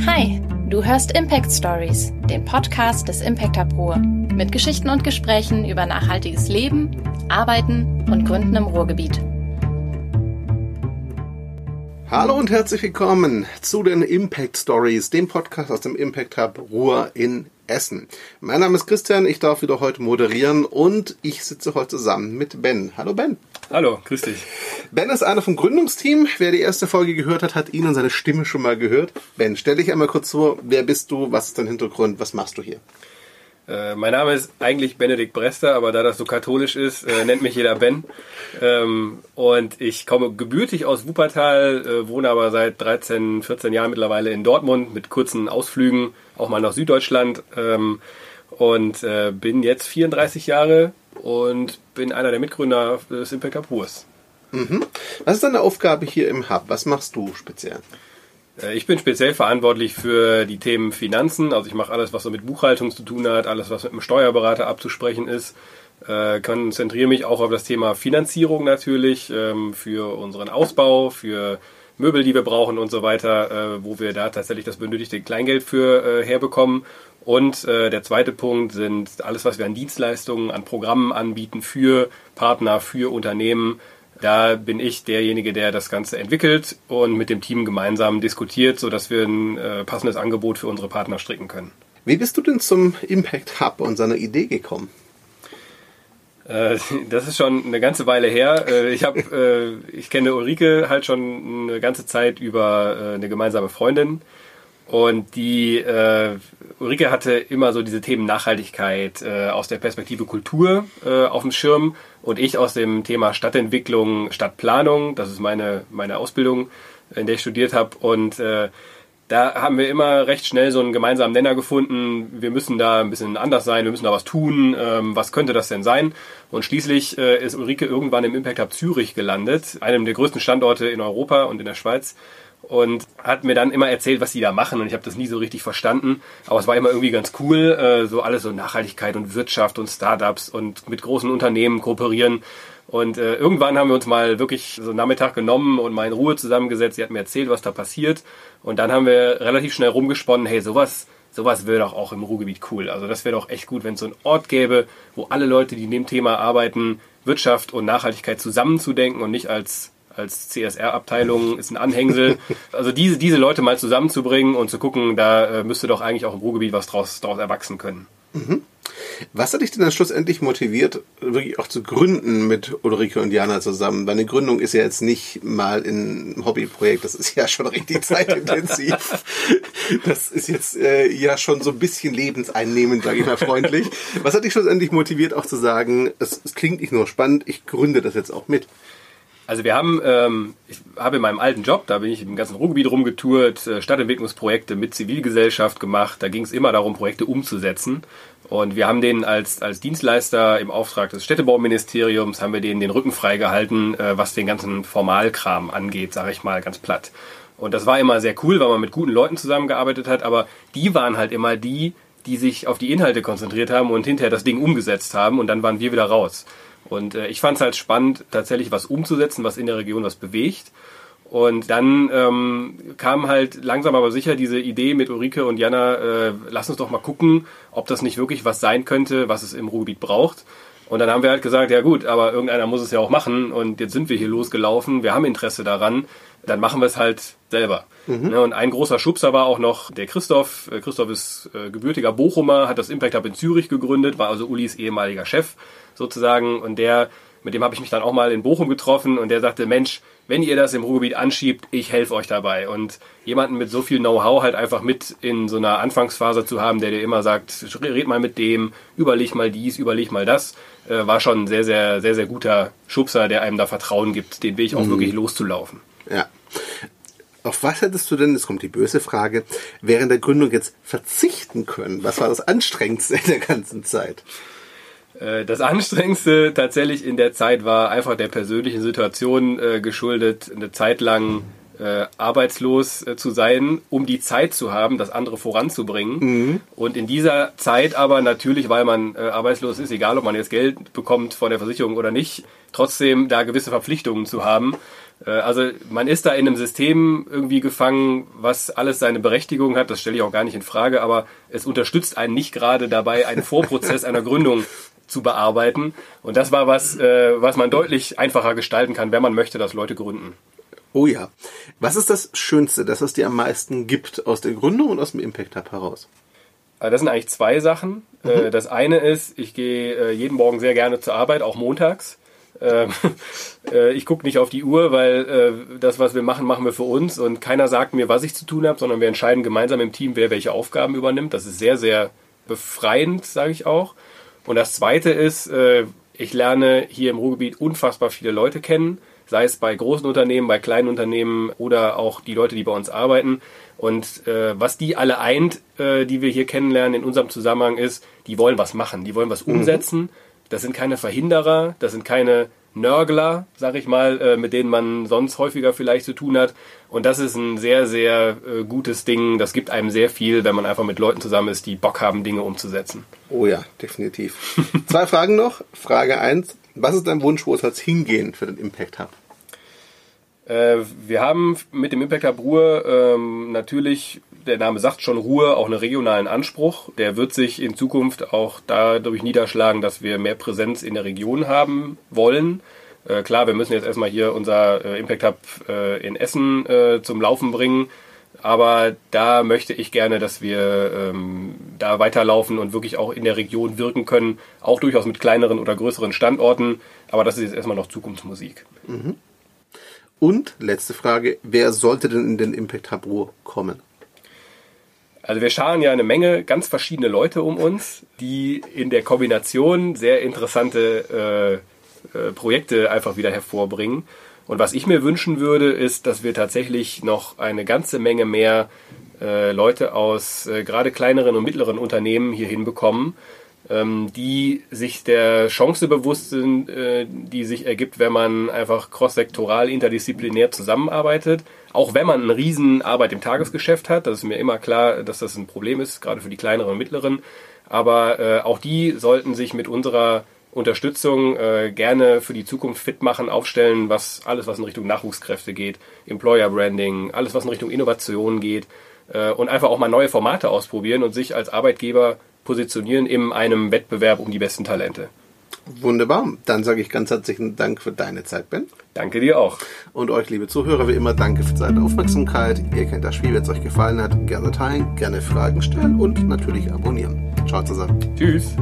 Hi, du hörst Impact Stories, den Podcast des Impact Hub Ruhr, mit Geschichten und Gesprächen über nachhaltiges Leben, Arbeiten und Gründen im Ruhrgebiet. Hallo und herzlich willkommen zu den Impact Stories, dem Podcast aus dem Impact Hub Ruhr in Essen. Mein Name ist Christian, ich darf wieder heute moderieren und ich sitze heute zusammen mit Ben. Hallo Ben. Hallo, grüß dich. Ben ist einer vom Gründungsteam. Wer die erste Folge gehört hat, hat ihn und seine Stimme schon mal gehört. Ben, stell dich einmal kurz vor. Wer bist du? Was ist dein Hintergrund? Was machst du hier? Äh, mein Name ist eigentlich Benedikt Brester, aber da das so katholisch ist, äh, nennt mich jeder Ben. Ähm, und ich komme gebürtig aus Wuppertal, äh, wohne aber seit 13, 14 Jahren mittlerweile in Dortmund mit kurzen Ausflügen, auch mal nach Süddeutschland. Ähm, und äh, bin jetzt 34 Jahre und bin einer der Mitgründer des Impact. Mhm. Was ist deine Aufgabe hier im Hub? Was machst du speziell? Äh, ich bin speziell verantwortlich für die Themen Finanzen. Also ich mache alles, was so mit Buchhaltung zu tun hat, alles, was mit dem Steuerberater abzusprechen ist. Äh, konzentriere mich auch auf das Thema Finanzierung natürlich, ähm, für unseren Ausbau, für Möbel, die wir brauchen und so weiter, äh, wo wir da tatsächlich das benötigte Kleingeld für äh, herbekommen. Und äh, der zweite Punkt sind alles, was wir an Dienstleistungen, an Programmen anbieten für Partner, für Unternehmen. Da bin ich derjenige, der das Ganze entwickelt und mit dem Team gemeinsam diskutiert, sodass wir ein äh, passendes Angebot für unsere Partner stricken können. Wie bist du denn zum Impact Hub und seiner Idee gekommen? Äh, das ist schon eine ganze Weile her. Äh, ich habe, ich kenne Ulrike halt schon eine ganze Zeit über eine gemeinsame Freundin. Und die äh, Ulrike hatte immer so diese Themen Nachhaltigkeit äh, aus der Perspektive Kultur äh, auf dem Schirm und ich aus dem Thema Stadtentwicklung, Stadtplanung. Das ist meine meine Ausbildung, in der ich studiert habe. Und äh, da haben wir immer recht schnell so einen gemeinsamen Nenner gefunden. Wir müssen da ein bisschen anders sein, wir müssen da was tun. Ähm, was könnte das denn sein? Und schließlich äh, ist Ulrike irgendwann im Impact Hub Zürich gelandet, einem der größten Standorte in Europa und in der Schweiz. Und hat mir dann immer erzählt, was die da machen. Und ich habe das nie so richtig verstanden. Aber es war immer irgendwie ganz cool. Äh, so alles so Nachhaltigkeit und Wirtschaft und Startups und mit großen Unternehmen kooperieren. Und äh, irgendwann haben wir uns mal wirklich so einen Nachmittag genommen und mal in Ruhe zusammengesetzt. Sie hat mir erzählt, was da passiert. Und dann haben wir relativ schnell rumgesponnen, hey, sowas, sowas wäre doch auch im Ruhrgebiet cool. Also das wäre doch echt gut, wenn es so einen Ort gäbe, wo alle Leute, die in dem Thema arbeiten, Wirtschaft und Nachhaltigkeit zusammenzudenken und nicht als als CSR-Abteilung ist ein Anhängsel. Also diese, diese Leute mal zusammenzubringen und zu gucken, da äh, müsste doch eigentlich auch im Ruhrgebiet was draus, draus erwachsen können. Mhm. Was hat dich denn dann schlussendlich motiviert, wirklich auch zu gründen mit Ulrike und Jana zusammen? Deine Gründung ist ja jetzt nicht mal ein Hobbyprojekt, das ist ja schon richtig zeitintensiv. Das ist jetzt äh, ja schon so ein bisschen lebenseinnehmend, sage ich mal freundlich. Was hat dich schlussendlich motiviert, auch zu sagen, es, es klingt nicht nur spannend, ich gründe das jetzt auch mit? Also wir haben, ähm, ich habe in meinem alten Job, da bin ich im ganzen Ruhrgebiet rumgetourt, äh, Stadtentwicklungsprojekte mit Zivilgesellschaft gemacht. Da ging es immer darum, Projekte umzusetzen. Und wir haben denen als, als Dienstleister im Auftrag des Städtebauministeriums, haben wir denen den Rücken freigehalten, äh, was den ganzen Formalkram angeht, sage ich mal ganz platt. Und das war immer sehr cool, weil man mit guten Leuten zusammengearbeitet hat, aber die waren halt immer die, die sich auf die Inhalte konzentriert haben und hinterher das Ding umgesetzt haben und dann waren wir wieder raus. Und äh, ich fand es halt spannend, tatsächlich was umzusetzen, was in der Region was bewegt. Und dann ähm, kam halt langsam aber sicher diese Idee mit Ulrike und Jana, äh, lass uns doch mal gucken, ob das nicht wirklich was sein könnte, was es im Ruhrgebiet braucht. Und dann haben wir halt gesagt, ja gut, aber irgendeiner muss es ja auch machen und jetzt sind wir hier losgelaufen, wir haben Interesse daran, dann machen wir es halt selber. Mhm. Ne, und ein großer Schubser war auch noch der Christoph. Äh, Christoph ist äh, gebürtiger Bochumer, hat das Impact Hub in Zürich gegründet, war also Ulis ehemaliger Chef sozusagen und der mit dem habe ich mich dann auch mal in Bochum getroffen und der sagte, Mensch, wenn ihr das im Ruhrgebiet anschiebt, ich helfe euch dabei. Und jemanden mit so viel Know-how halt einfach mit in so einer Anfangsphase zu haben, der dir immer sagt, red mal mit dem, überleg mal dies, überleg mal das, äh, war schon ein sehr, sehr, sehr, sehr guter Schubser, der einem da Vertrauen gibt, den Weg auch mhm. wirklich loszulaufen. Ja. Auf was hättest du denn, jetzt kommt die böse Frage, während der Gründung jetzt verzichten können? Was war das Anstrengendste in der ganzen Zeit? Äh, das Anstrengendste tatsächlich in der Zeit war einfach der persönlichen Situation äh, geschuldet, eine Zeit lang äh, arbeitslos äh, zu sein, um die Zeit zu haben, das andere voranzubringen. Mhm. Und in dieser Zeit aber natürlich, weil man äh, arbeitslos ist, egal ob man jetzt Geld bekommt von der Versicherung oder nicht, trotzdem da gewisse Verpflichtungen zu haben. Äh, also man ist da in einem System irgendwie gefangen, was alles seine Berechtigung hat. Das stelle ich auch gar nicht in Frage, aber es unterstützt einen nicht gerade dabei, einen Vorprozess einer Gründung zu bearbeiten. Und das war was, äh, was man deutlich einfacher gestalten kann, wenn man möchte, dass Leute gründen. Oh ja. Was ist das Schönste, das es dir am meisten gibt aus der Gründung und aus dem Impact Hub heraus? Also das sind eigentlich zwei Sachen. Mhm. Das eine ist, ich gehe jeden Morgen sehr gerne zur Arbeit, auch montags. Ähm, ich gucke nicht auf die Uhr, weil das, was wir machen, machen wir für uns und keiner sagt mir, was ich zu tun habe, sondern wir entscheiden gemeinsam im Team, wer welche Aufgaben übernimmt. Das ist sehr, sehr befreiend, sage ich auch. Und das Zweite ist, ich lerne hier im Ruhrgebiet unfassbar viele Leute kennen sei es bei großen Unternehmen, bei kleinen Unternehmen oder auch die Leute, die bei uns arbeiten. Und äh, was die alle eint, äh, die wir hier kennenlernen in unserem Zusammenhang, ist, die wollen was machen, die wollen was mhm. Das sind keine Verhinderer, das sind keine Nörgler, sag ich mal, äh, mit denen man sonst häufiger vielleicht zu tun hat. Und das ist ein sehr, sehr äh, gutes Ding. Das gibt einem sehr viel, wenn man einfach mit Leuten zusammen ist, die Bock haben, Dinge umzusetzen. Oh ja, definitiv. Zwei Fragen noch. Frage eins: Was ist dein Wunsch, wo es als hingehen für den Impact Hub? Äh, wir haben mit dem Impact Hub Ruhr ähm, natürlich, der Name sagt schon Ruhr, auch einen regionalen Anspruch. Der wird sich in Zukunft auch dadurch niederschlagen, dass wir mehr Präsenz in der Region haben wollen. Äh, klar, wir müssen jetzt erstmal hier unser äh, Impact Hub äh, in Essen äh, zum Laufen bringen. Aber da möchte ich gerne, dass wir ähm, da weiterlaufen und wirklich auch in der Region wirken können. Auch durchaus mit kleineren oder größeren Standorten. Aber das ist jetzt erstmal noch Zukunftsmusik. Mhm. Und letzte Frage, wer sollte denn in den Impact Hub Ruhr kommen? Also wir scharen ja eine Menge ganz verschiedene Leute um uns, die in der Kombination sehr interessante äh, äh, Projekte einfach wieder hervorbringen. Und was ich mir wünschen würde, ist, dass wir tatsächlich noch eine ganze Menge mehr äh, Leute aus äh, gerade kleineren und mittleren Unternehmen hier hinbekommen, die sich der Chance bewusst sind, äh, die sich ergibt, wenn man einfach crosssektoral, interdisziplinär zusammenarbeitet. Auch wenn man eine Riesenarbeit im Tagesgeschäft hat, das ist mir immer klar, dass das ein Problem ist, gerade für die kleineren und mittleren. Aber äh, auch die sollten sich mit unserer Unterstützung äh, gerne für die Zukunft fit machen, aufstellen, was alles, was in Richtung Nachwuchskräfte geht, Employer Branding, alles, was in Richtung Innovation geht und einfach auch mal neue Formate ausprobieren und sich als Arbeitgeber positionieren in einem Wettbewerb um die besten Talente. Wunderbar. Dann sage ich ganz herzlichen Dank für deine Zeit, Ben. Danke dir auch. Und euch, liebe Zuhörer, wie immer, danke für deine Aufmerksamkeit. Ihr kennt das Spiel, wenn es euch gefallen hat. Gerne teilen, gerne Fragen stellen und natürlich abonnieren. Ciao zusammen. Tschüss.